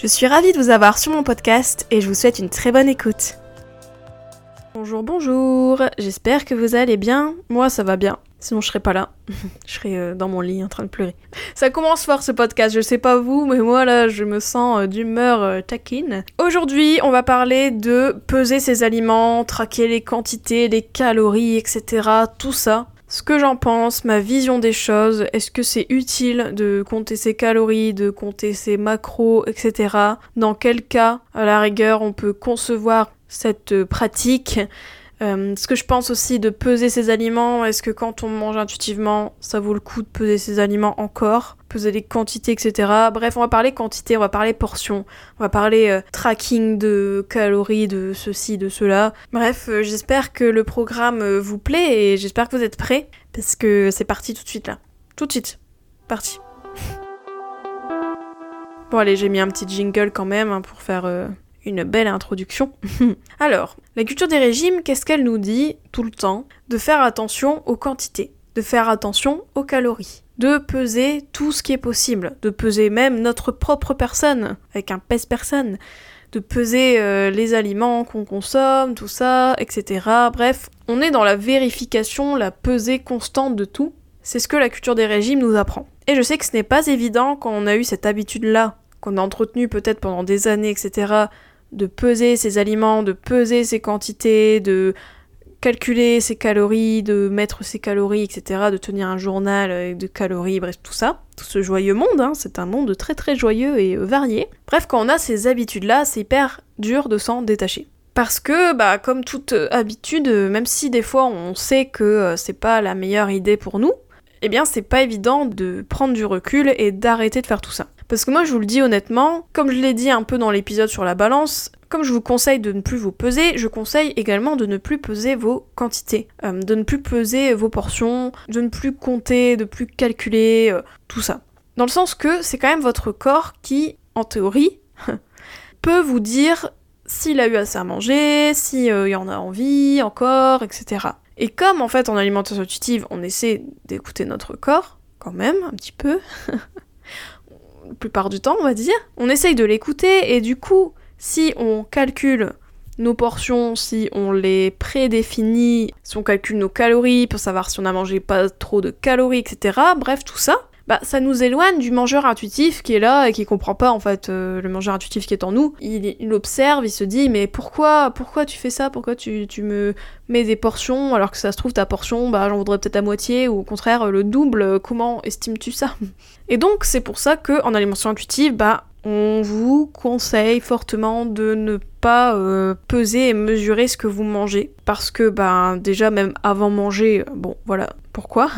Je suis ravie de vous avoir sur mon podcast et je vous souhaite une très bonne écoute. Bonjour, bonjour, j'espère que vous allez bien. Moi ça va bien. Sinon, je serais pas là. je serais euh, dans mon lit en train de pleurer. Ça commence fort ce podcast, je sais pas vous, mais moi là, je me sens euh, d'humeur euh, taquine. Aujourd'hui, on va parler de peser ses aliments, traquer les quantités, les calories, etc. Tout ça. Ce que j'en pense, ma vision des choses, est-ce que c'est utile de compter ses calories, de compter ses macros, etc. Dans quel cas, à la rigueur, on peut concevoir cette pratique euh, ce que je pense aussi de peser ses aliments, est-ce que quand on mange intuitivement, ça vaut le coup de peser ses aliments encore Peser les quantités, etc. Bref, on va parler quantité, on va parler portions, on va parler euh, tracking de calories, de ceci, de cela. Bref, euh, j'espère que le programme vous plaît et j'espère que vous êtes prêts, parce que c'est parti tout de suite là. Tout de suite. Parti. Bon allez, j'ai mis un petit jingle quand même hein, pour faire une belle introduction. Alors, la culture des régimes, qu'est-ce qu'elle nous dit tout le temps? De faire attention aux quantités, de faire attention aux calories, de peser tout ce qui est possible, de peser même notre propre personne, avec un pèse-personne, de peser euh, les aliments qu'on consomme, tout ça, etc. Bref, on est dans la vérification, la pesée constante de tout. C'est ce que la culture des régimes nous apprend. Et je sais que ce n'est pas évident quand on a eu cette habitude-là, qu'on a entretenu peut-être pendant des années, etc., de peser ses aliments, de peser ses quantités, de calculer ses calories, de mettre ses calories, etc., de tenir un journal de calories, bref, tout ça. Tout ce joyeux monde, hein, c'est un monde très très joyeux et euh, varié. Bref, quand on a ces habitudes-là, c'est hyper dur de s'en détacher. Parce que, bah, comme toute habitude, même si des fois on sait que euh, c'est pas la meilleure idée pour nous, eh bien c'est pas évident de prendre du recul et d'arrêter de faire tout ça. Parce que moi, je vous le dis honnêtement, comme je l'ai dit un peu dans l'épisode sur la balance, comme je vous conseille de ne plus vous peser, je conseille également de ne plus peser vos quantités, euh, de ne plus peser vos portions, de ne plus compter, de plus calculer, euh, tout ça. Dans le sens que c'est quand même votre corps qui, en théorie, peut vous dire s'il a eu assez à manger, s'il euh, y en a envie encore, etc. Et comme en fait en alimentation intuitive, on essaie d'écouter notre corps, quand même, un petit peu, la plupart du temps, on va dire. On essaye de l'écouter et du coup, si on calcule nos portions, si on les prédéfinit, si on calcule nos calories pour savoir si on a mangé pas trop de calories, etc. Bref, tout ça, bah, ça nous éloigne du mangeur intuitif qui est là et qui comprend pas en fait euh, le mangeur intuitif qui est en nous. Il, observe, il se dit mais pourquoi pourquoi tu fais ça? Pourquoi tu, tu, me mets des portions alors que ça se trouve ta portion bah j'en voudrais peut-être à moitié ou au contraire le double? Comment estimes-tu ça? Et donc c'est pour ça que en alimentation intuitive bah on vous conseille fortement de ne pas euh, peser et mesurer ce que vous mangez parce que bah déjà même avant manger bon voilà pourquoi?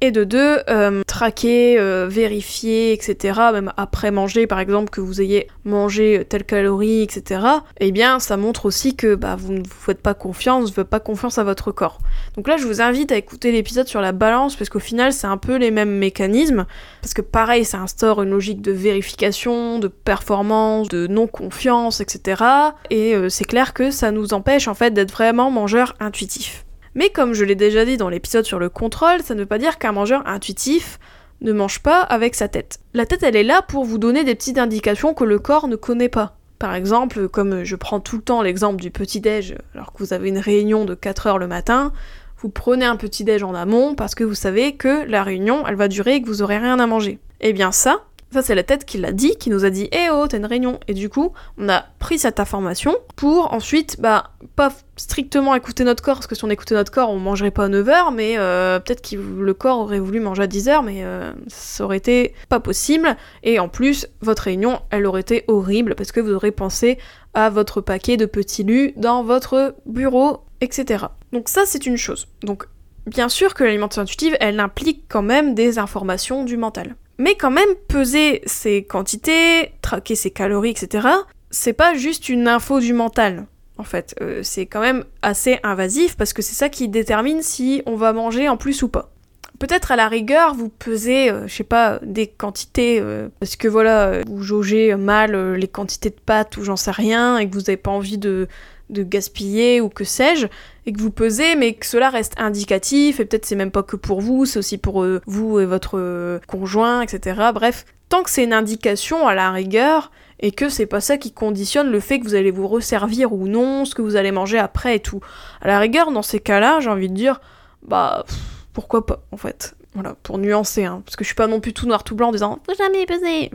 Et de deux, euh, traquer, euh, vérifier, etc., même après manger, par exemple, que vous ayez mangé telle calorie, etc., eh bien, ça montre aussi que bah, vous ne vous faites pas confiance, vous ne faites pas confiance à votre corps. Donc là, je vous invite à écouter l'épisode sur la balance, parce qu'au final, c'est un peu les mêmes mécanismes, parce que pareil, ça instaure une logique de vérification, de performance, de non-confiance, etc., et c'est clair que ça nous empêche, en fait, d'être vraiment mangeur intuitif. Mais comme je l'ai déjà dit dans l'épisode sur le contrôle, ça ne veut pas dire qu'un mangeur intuitif ne mange pas avec sa tête. La tête, elle est là pour vous donner des petites indications que le corps ne connaît pas. Par exemple, comme je prends tout le temps l'exemple du petit-déj, alors que vous avez une réunion de 4 heures le matin, vous prenez un petit-déj en amont parce que vous savez que la réunion, elle va durer et que vous aurez rien à manger. Eh bien ça, ça, c'est la tête qui l'a dit, qui nous a dit Eh oh, t'as une réunion. Et du coup, on a pris cette information pour ensuite, bah, pas strictement écouter notre corps, parce que si on écoutait notre corps, on mangerait pas à 9h, mais euh, peut-être que le corps aurait voulu manger à 10h, mais euh, ça aurait été pas possible. Et en plus, votre réunion, elle aurait été horrible, parce que vous aurez pensé à votre paquet de petits lus dans votre bureau, etc. Donc ça, c'est une chose. Donc, bien sûr que l'alimentation intuitive, elle implique quand même des informations du mental. Mais quand même, peser ses quantités, traquer ses calories, etc., c'est pas juste une info du mental. En fait, euh, c'est quand même assez invasif parce que c'est ça qui détermine si on va manger en plus ou pas. Peut-être à la rigueur, vous pesez, euh, je sais pas, des quantités, euh, parce que voilà, vous jaugez mal les quantités de pâtes ou j'en sais rien, et que vous n'avez pas envie de, de gaspiller ou que sais-je, et que vous pesez, mais que cela reste indicatif, et peut-être c'est même pas que pour vous, c'est aussi pour vous et votre conjoint, etc. Bref, tant que c'est une indication à la rigueur, et que c'est pas ça qui conditionne le fait que vous allez vous resservir ou non, ce que vous allez manger après et tout. À la rigueur, dans ces cas-là, j'ai envie de dire, bah, pourquoi pas, en fait. Voilà, pour nuancer, hein, parce que je suis pas non plus tout noir tout blanc en disant faut jamais peser.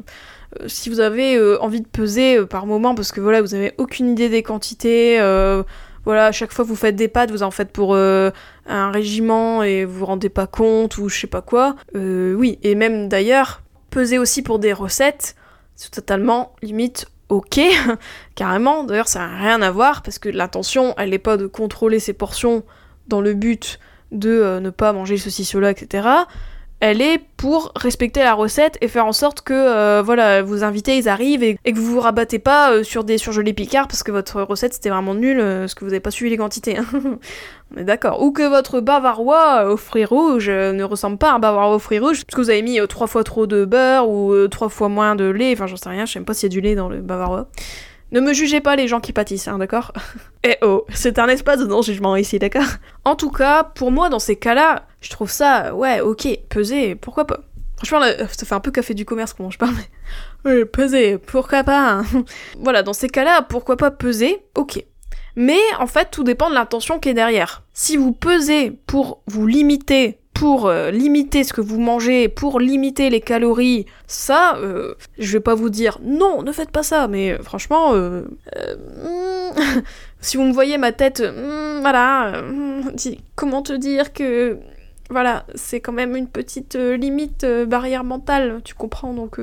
Euh, si vous avez euh, envie de peser euh, par moment, parce que voilà, vous avez aucune idée des quantités, voilà, à chaque fois que vous faites des pâtes, vous en faites pour un régiment et vous vous rendez pas compte ou je sais pas quoi. oui, et même d'ailleurs, peser aussi pour des recettes, c'est totalement limite ok, carrément. D'ailleurs, ça n'a rien à voir parce que l'intention, elle n'est pas de contrôler ses portions dans le but de euh, ne pas manger ceci, cela, etc elle est pour respecter la recette et faire en sorte que euh, voilà vos invités arrivent et, que vous vous rabattez pas euh, sur des surgelés picards parce que votre recette c'était vraiment nul parce que vous avez pas suivi les quantités. Hein. On est d'accord. Ou que votre bavarois aux fruits rouges ne ressemble pas à un bavarois aux fruits rouges parce que vous avez mis trois fois trop de beurre ou trois fois moins de lait. Enfin j'en sais rien. Je sais même pas s'il y a du lait dans le bavarois. Ne me jugez pas les gens qui pâtissent, hein, d'accord Eh oh, c'est un espace de non-jugement ici, d'accord En tout cas, pour moi, dans ces cas-là, je trouve ça, ouais, ok, peser, pourquoi pas Franchement, ça fait un peu café du commerce comment je parle, mais... Oui, peser, pourquoi pas hein. Voilà, dans ces cas-là, pourquoi pas peser Ok. Mais en fait, tout dépend de l'intention qui est derrière. Si vous pesez pour vous limiter pour euh, limiter ce que vous mangez, pour limiter les calories, ça, euh, je vais pas vous dire non, ne faites pas ça, mais euh, franchement, si vous me voyez ma tête, voilà, comment te dire que, voilà, c'est quand même une petite limite barrière mentale, tu comprends, donc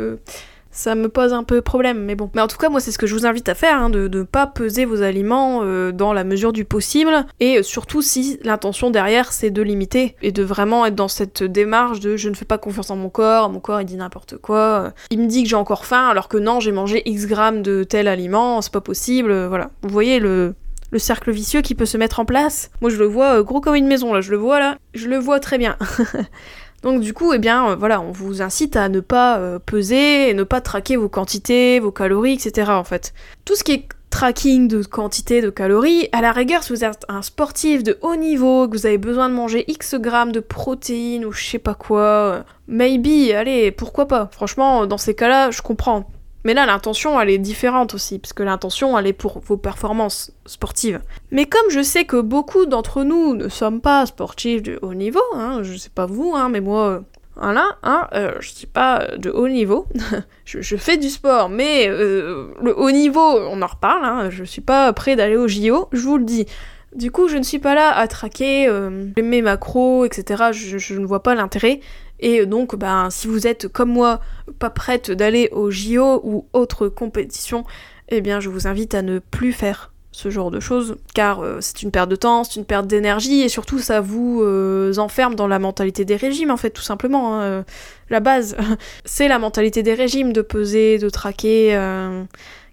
ça me pose un peu problème, mais bon. Mais en tout cas, moi, c'est ce que je vous invite à faire, hein, de ne pas peser vos aliments euh, dans la mesure du possible, et surtout si l'intention derrière, c'est de limiter, et de vraiment être dans cette démarche de je ne fais pas confiance en mon corps, mon corps il dit n'importe quoi, il me dit que j'ai encore faim, alors que non, j'ai mangé X grammes de tel aliment, c'est pas possible, voilà. Vous voyez le, le cercle vicieux qui peut se mettre en place. Moi, je le vois euh, gros comme une maison, là, je le vois là, je le vois très bien. Donc du coup, eh bien, euh, voilà, on vous incite à ne pas euh, peser et ne pas traquer vos quantités, vos calories, etc. En fait, tout ce qui est tracking de quantité de calories, à la rigueur, si vous êtes un sportif de haut niveau, que vous avez besoin de manger X grammes de protéines ou je sais pas quoi, euh, maybe, allez, pourquoi pas. Franchement, dans ces cas-là, je comprends. Mais là, l'intention, elle est différente aussi, parce que l'intention, elle est pour vos performances sportives. Mais comme je sais que beaucoup d'entre nous ne sommes pas sportifs de haut niveau, hein, je sais pas vous, hein, mais moi, euh, voilà, hein, euh, je suis pas de haut niveau. je, fais du sport, mais euh, le haut niveau, on en reparle, hein, je suis pas prêt d'aller au JO, je vous le dis. Du coup, je ne suis pas là à traquer mes macros, etc. je ne vois pas l'intérêt. Et donc, ben, si vous êtes comme moi, pas prête d'aller au JO ou autre compétition, eh bien, je vous invite à ne plus faire ce genre de choses, car euh, c'est une perte de temps, c'est une perte d'énergie, et surtout ça vous euh, enferme dans la mentalité des régimes, en fait, tout simplement. Hein, euh, la base, c'est la mentalité des régimes, de peser, de traquer.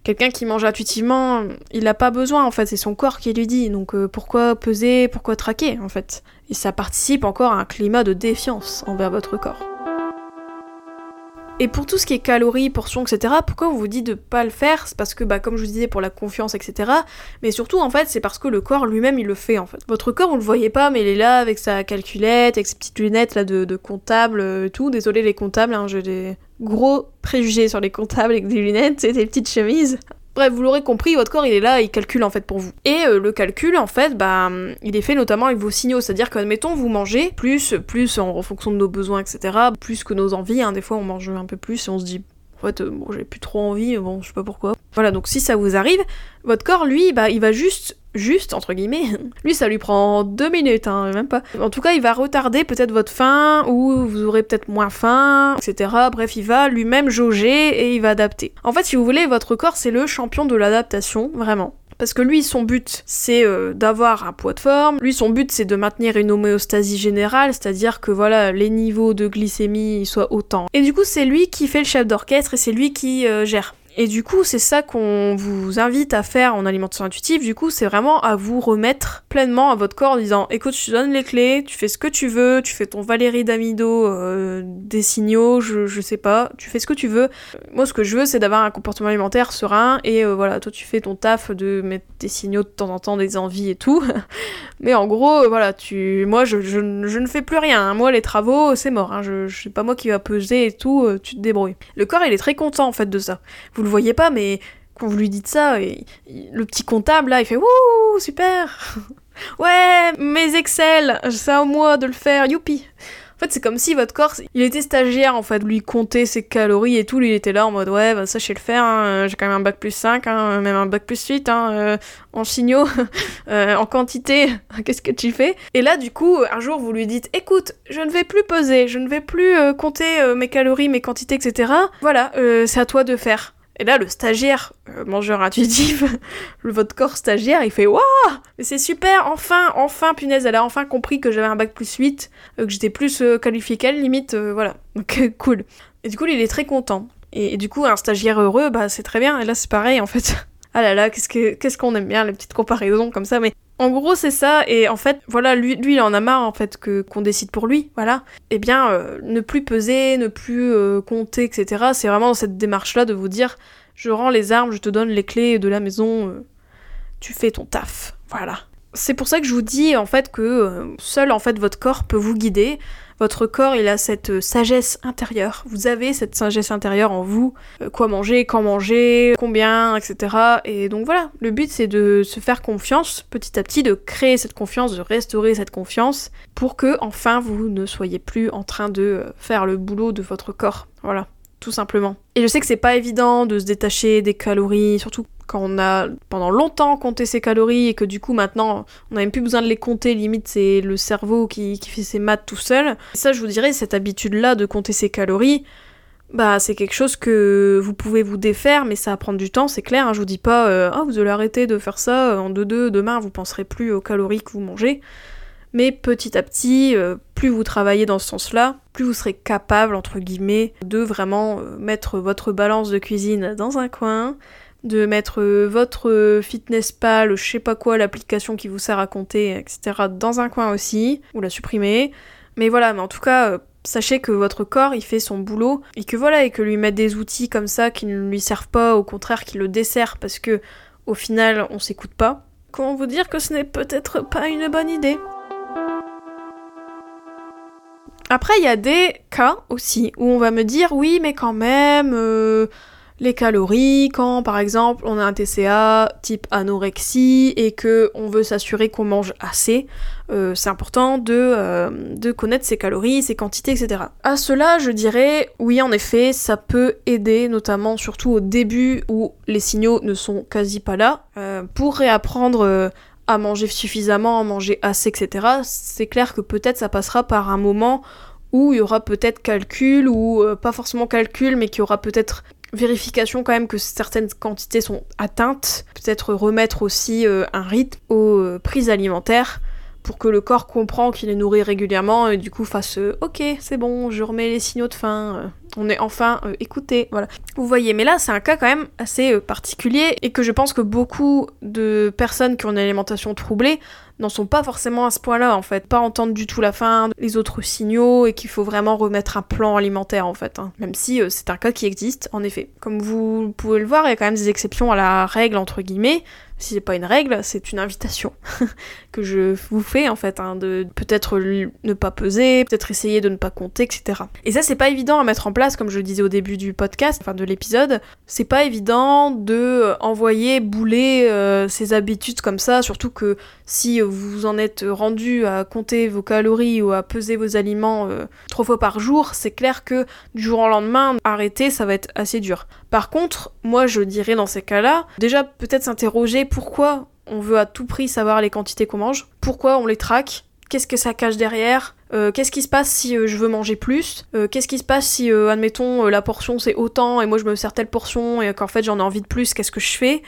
Quelqu'un qui mange intuitivement, il n'a pas besoin, en fait, c'est son corps qui lui dit, donc pourquoi peser, pourquoi traquer, en fait? Et ça participe encore à un climat de défiance envers votre corps. Et pour tout ce qui est calories, portions, etc., pourquoi on vous dit de pas le faire? C'est parce que, bah, comme je vous disais, pour la confiance, etc. Mais surtout, en fait, c'est parce que le corps lui-même, il le fait, en fait. Votre corps, vous le voyez pas, mais il est là avec sa calculette, avec ses petites lunettes là de, comptable euh, tout. Désolé les comptables, hein, j'ai des gros préjugés sur les comptables avec des lunettes et des petites chemises. Bref, vous l'aurez compris, votre corps il est là, il calcule en fait pour vous. Et euh, le calcul en fait, bah, il est fait notamment avec vos signaux, c'est-à-dire qu'admettons vous mangez plus, plus en, fonction de nos besoins, etc., plus que nos envies. Hein. Des fois on mange un peu plus et on se dit en fait, euh, j'ai plus trop envie, bon, je sais pas pourquoi. Voilà, donc si ça vous arrive, votre corps, lui, bah, il va juste, juste, entre guillemets, lui, ça lui prend deux minutes, hein, même pas. En tout cas, il va retarder peut-être votre faim, ou vous aurez peut-être moins faim, etc. Bref, il va lui-même jauger et il va adapter. En fait, si vous voulez, votre corps, c'est le champion de l'adaptation, vraiment. Parce que lui, son but, c'est euh, d'avoir un poids de forme. Lui, son but, c'est de maintenir une homéostasie générale, c'est-à-dire que voilà, les niveaux de glycémie soient autant. Et du coup, c'est lui qui fait le chef d'orchestre et c'est lui qui euh, gère. Et du coup, c'est ça qu'on vous invite à faire en alimentation intuitive. Du coup, c'est vraiment à vous remettre pleinement à votre corps en disant écoute, je te donne les clés, tu fais ce que tu veux, tu fais ton Valérie d'Amido, euh, des signaux, je, je, sais pas, tu fais ce que tu veux. Moi, ce que je veux, c'est d'avoir un comportement alimentaire serein et euh, voilà, toi, tu fais ton taf de mettre des signaux de temps en temps, des envies et tout. Mais en gros, euh, voilà, tu, moi, je, je, ne fais plus rien. Hein. Moi, les travaux, c'est mort. Hein. Je, je sais pas moi qui va peser et tout, tu te débrouilles. Le corps, il est très content en fait de ça. Le voyez pas, mais quand vous lui dites ça, le petit comptable là, il fait Wouh, super Ouais, mes Excel, c'est à moi de le faire, youpi en fait, c'est comme si votre corps, il était stagiaire, en fait, lui compter ses calories et tout, lui il était là en mode ouais, bah, ça je sais le faire, hein. j'ai quand même un bac plus 5, hein, même un bac plus 8, hein, euh, en signaux, euh, en quantité, qu'est-ce que tu fais? Et là, du coup, un jour, vous lui dites écoute, je ne vais plus peser, je ne vais plus euh, compter mes calories, mes quantités, etc. Voilà, c'est à toi de faire. Et là, le stagiaire, euh, mangeur intuitif, votre corps stagiaire, il fait Waouh Mais c'est super Enfin, enfin, punaise, elle a enfin compris que j'avais un bac plus 8, euh, que j'étais plus euh, qualifié qu'elle, limite, voilà. Donc, cool. Et du coup, il est très content. Et, du coup, un stagiaire heureux, bah, c'est très bien. Et là, c'est pareil, en fait. ah là là, qu'est-ce qu'on aime bien, les petites comparaisons comme ça, mais en gros, c'est ça, et en fait, voilà, lui, lui, il en a marre, en fait, que qu'on décide pour lui, voilà. Eh bien, euh, ne plus peser, ne plus euh, compter, etc., c'est vraiment dans cette démarche-là de vous dire, je rends les armes, je te donne les clés de la maison, euh, tu fais ton taf, voilà. C'est pour ça que je vous dis, en fait, que seul, en fait, votre corps peut vous guider, votre corps, il a cette euh, sagesse intérieure. Vous avez cette sagesse intérieure en vous. Euh, quoi manger, quand manger, combien, etc. Et donc voilà, le but c'est de se faire confiance petit à petit, de créer cette confiance, de restaurer cette confiance pour que enfin vous ne soyez plus en train de euh, faire le boulot de votre corps. Voilà tout simplement. Et je sais que c'est pas évident de se détacher des calories, surtout quand on a pendant longtemps compté ses calories et que du coup maintenant on n'a même plus besoin de les compter, limite c'est le cerveau qui, fait ses maths tout seul. ça je vous dirais, cette habitude-là de compter ses calories, bah c'est quelque chose que vous pouvez vous défaire, mais ça va prendre du temps, c'est clair. Hein. je vous dis pas, euh, ah vous allez arrêter de faire ça euh, en 2-2, demain vous penserez plus aux calories que vous mangez. Mais petit à petit, euh, plus vous travaillez dans ce sens-là, plus vous serez capable, entre guillemets, de vraiment mettre votre balance de cuisine dans un coin, de mettre euh, votre euh, fitness pal, je sais pas quoi, l'application qui vous sert à compter, etc. dans un coin aussi, ou la supprimer. Mais voilà, mais en tout cas, euh, sachez que votre corps, il fait son boulot, et que voilà, et que lui mettre des outils comme ça qui ne lui servent pas, au contraire qui le dessert parce que au final, on s'écoute pas. Comment vous dire que ce n'est peut-être pas une bonne idée après, il y a des cas aussi où on va me dire oui, mais quand même, les calories, quand par exemple on a un TCA type anorexie et que on veut s'assurer qu'on mange assez, euh, c'est important de, euh, de connaître ses calories, ses quantités, etc. À cela, je dirais oui en effet, ça peut aider, notamment surtout au début où les signaux ne sont quasi pas là, euh, pour réapprendre à manger suffisamment, à manger assez, etc. C'est clair que peut-être ça passera par un moment où il y aura peut-être calcul ou pas forcément calcul mais qu'il y aura peut-être vérification quand même que certaines quantités sont atteintes, peut-être remettre aussi euh, un rythme aux euh, prises alimentaires pour que le corps comprend qu'il est nourri régulièrement et du coup fasse euh, ok c'est bon je remets les signaux de faim on est enfin écouté voilà vous voyez mais là c'est un cas quand même assez particulier et que je pense que beaucoup de personnes qui ont une alimentation troublée n'en sont pas forcément à ce point-là en fait, pas entendre du tout la faim, les autres signaux et qu'il faut vraiment remettre un plan alimentaire en fait, hein. même si euh, c'est un cas qui existe en effet. Comme vous pouvez le voir, il y a quand même des exceptions à la règle entre guillemets, si c'est pas une règle, c'est une invitation que je vous fais en fait, hein, de peut-être ne pas peser, peut-être essayer de ne pas compter, etc. Et ça c'est pas évident à mettre en place, comme je le disais au début du podcast, enfin de l'épisode, c'est pas évident de euh, envoyer bouler euh, ses habitudes comme ça, surtout que si vous en êtes rendu à compter vos calories ou à peser vos aliments euh, trois fois par jour, c'est clair que du jour au lendemain, arrêter, ça va être assez dur. Par contre, moi je dirais dans ces cas-là, déjà peut-être s'interroger pourquoi on veut à tout prix savoir les quantités qu'on mange, pourquoi on les traque, qu'est-ce que ça cache derrière, euh, qu'est-ce qui se passe si euh, je veux manger plus Qu'est-ce qui se passe si, admettons, la portion c'est autant et moi je me sers telle portion et qu'en fait j'en ai envie de plus, qu'est-ce que je fais?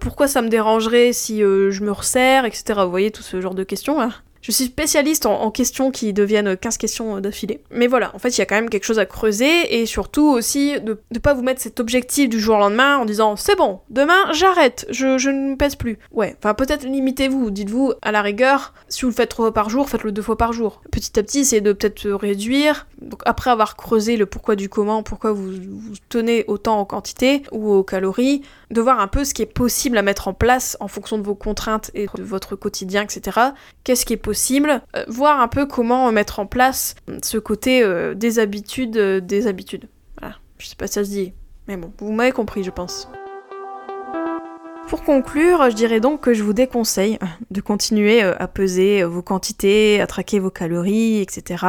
Pourquoi ça me dérangerait si je me resserre, etc. Vous voyez tout ce genre de questions là Je suis spécialiste en, questions qui deviennent 15 questions d'affilée. Mais voilà, en fait, il y a quand même quelque chose à creuser et surtout aussi de ne pas vous mettre cet objectif du jour au lendemain en disant c'est bon, demain j'arrête, je, ne pèse plus. Ouais, enfin peut-être limitez-vous, dites-vous à la rigueur, si vous le faites trois fois par jour, faites-le deux fois par jour. Petit à petit, c'est de peut-être réduire. Donc après avoir creusé le pourquoi du comment, pourquoi vous, vous tenez autant en quantité ou aux calories, de voir un peu ce qui est possible à mettre en place en fonction de vos contraintes et de votre quotidien, etc. Qu'est-ce qui est possible euh, Voir un peu comment mettre en place ce côté euh, des habitudes, euh, des habitudes. Voilà, je sais pas si ça se dit, mais bon, vous m'avez compris, je pense. Pour conclure, je dirais donc que je vous déconseille de continuer à peser vos quantités, à traquer vos calories, etc.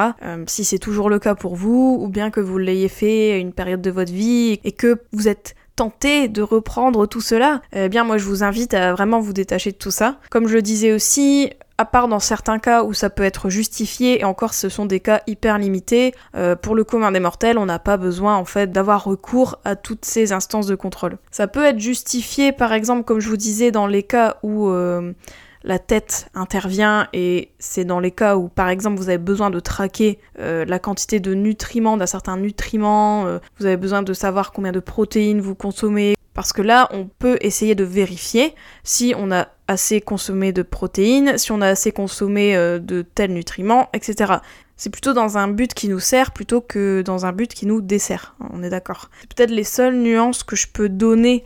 si c'est toujours le cas pour vous, ou bien que vous l'ayez fait à une période de votre vie et que vous êtes tenter de reprendre tout cela, eh bien moi je vous invite à vraiment vous détacher de tout ça. Comme je le disais aussi, à part dans certains cas où ça peut être justifié, et encore ce sont des cas hyper limités, euh, pour le commun des mortels, on n'a pas besoin en fait d'avoir recours à toutes ces instances de contrôle. Ça peut être justifié par exemple, comme je vous disais, dans les cas où... Euh, la tête intervient et c'est dans les cas où par exemple vous avez besoin de traquer euh, la quantité de nutriments d'un certain nutriment, vous avez besoin de savoir combien de protéines vous consommez, parce que là on peut essayer de vérifier si on a assez consommé de protéines, si on a assez consommé euh, de tels nutriments, etc. C'est plutôt dans un but qui nous sert plutôt que dans un but qui nous dessert, on est d'accord. C'est peut-être les seules nuances que je peux donner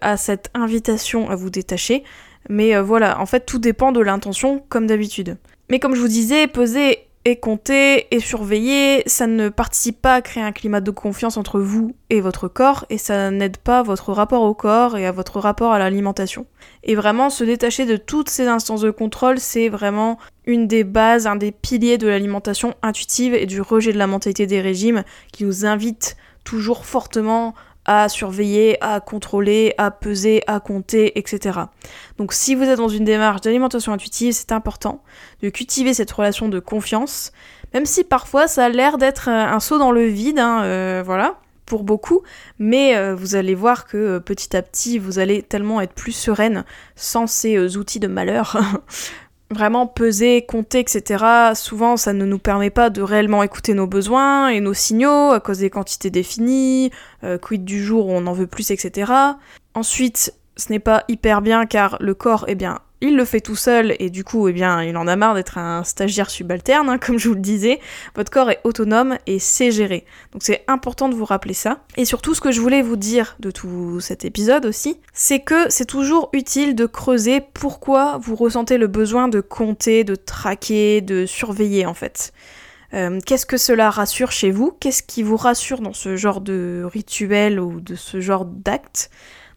à cette invitation à vous détacher. Mais euh, voilà, en fait, tout dépend de l'intention, comme d'habitude. Mais comme je vous disais, peser et compter et surveiller, ça ne participe pas à créer un climat de confiance entre vous et votre corps, et ça n'aide pas votre rapport au corps et à votre rapport à l'alimentation. Et vraiment, se détacher de toutes ces instances de contrôle, c'est vraiment une des bases, un des piliers de l'alimentation intuitive et du rejet de la mentalité des régimes qui nous invite toujours fortement à surveiller, à contrôler, à peser, à compter, etc. Donc si vous êtes dans une démarche d'alimentation intuitive, c'est important de cultiver cette relation de confiance, même si parfois ça a l'air d'être un saut dans le vide, hein, euh, voilà, pour beaucoup, mais euh, vous allez voir que euh, petit à petit, vous allez tellement être plus sereine sans ces outils de malheur vraiment peser, compter, etc., souvent ça ne nous permet pas de réellement écouter nos besoins et nos signaux à cause des quantités définies, euh, quid du jour où on en veut plus, etc. Ensuite, ce n'est pas hyper bien car le corps, eh bien, il le fait tout seul et du coup, eh bien, il en a marre d'être un stagiaire subalterne, hein, comme je vous le disais. Votre corps est autonome et sait gérer. Donc c'est important de vous rappeler ça. Et surtout, ce que je voulais vous dire de tout cet épisode aussi, c'est que c'est toujours utile de creuser pourquoi vous ressentez le besoin de compter, de traquer, de surveiller en fait. Euh, qu'est-ce que cela rassure chez vous? Qu'est-ce qui vous rassure dans ce genre de rituel ou de ce genre d'acte,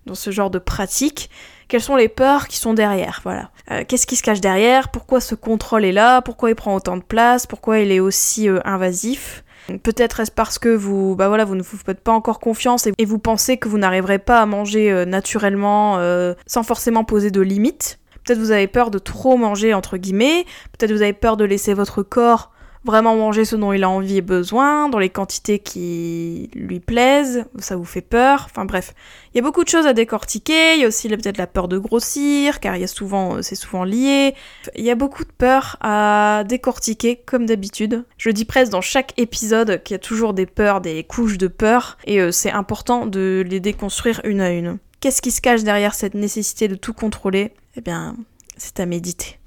dans ce genre de pratique quelles sont les peurs qui sont derrière, voilà. Euh, qu'est-ce qui se cache derrière? Pourquoi ce contrôle est là? Pourquoi il prend autant de place? Pourquoi il est aussi euh, invasif? Peut-être est-ce parce que vous, bah voilà, vous ne vous faites pas encore confiance et, vous pensez que vous n'arriverez pas à manger euh, naturellement sans forcément poser de limites. Peut-être vous avez peur de trop manger entre guillemets. Peut-être vous avez peur de laisser votre corps vraiment manger ce dont il a envie et besoin, dans les quantités qui lui plaisent, ça vous fait peur, enfin bref. Il y a beaucoup de choses à décortiquer, il y a aussi peut-être la peur de grossir, car il y a souvent, c'est souvent lié. Il y a beaucoup de peurs à décortiquer, comme d'habitude. Je dis presque dans chaque épisode qu'il y a toujours des peurs, des couches de peur, et euh, c'est important de les déconstruire une à une. Qu'est-ce qui se cache derrière cette nécessité de tout contrôler? Eh bien, c'est à méditer.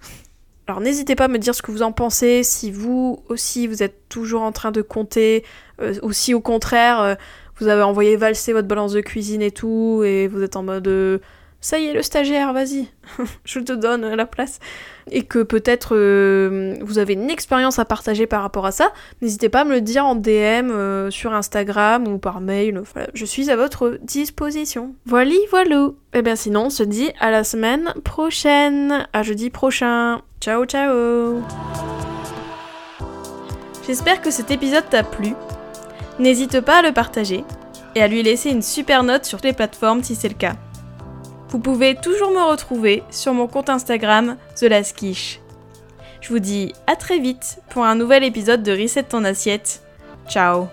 Alors n'hésitez pas à me dire ce que vous en pensez, si vous aussi vous êtes toujours en train de compter, euh, ou si au contraire euh, vous avez envoyé valser votre balance de cuisine et tout, et vous êtes en mode euh, ça y est le stagiaire, vas-y, je te donne la place. Et que peut-être euh, vous avez une expérience à partager par rapport à ça, n'hésitez pas à me le dire en DM euh, sur Instagram ou par mail. je suis à votre disposition. Voilà, voilà. Et eh bien sinon, on se dit à la semaine prochaine, à jeudi prochain. Ciao, ciao. J'espère que cet épisode t'a plu. N'hésite pas à le partager et à lui laisser une super note sur les plateformes si c'est le cas. Vous pouvez toujours me retrouver sur mon compte Instagram The Last Je vous dis à très vite pour un nouvel épisode de Reset ton assiette. Ciao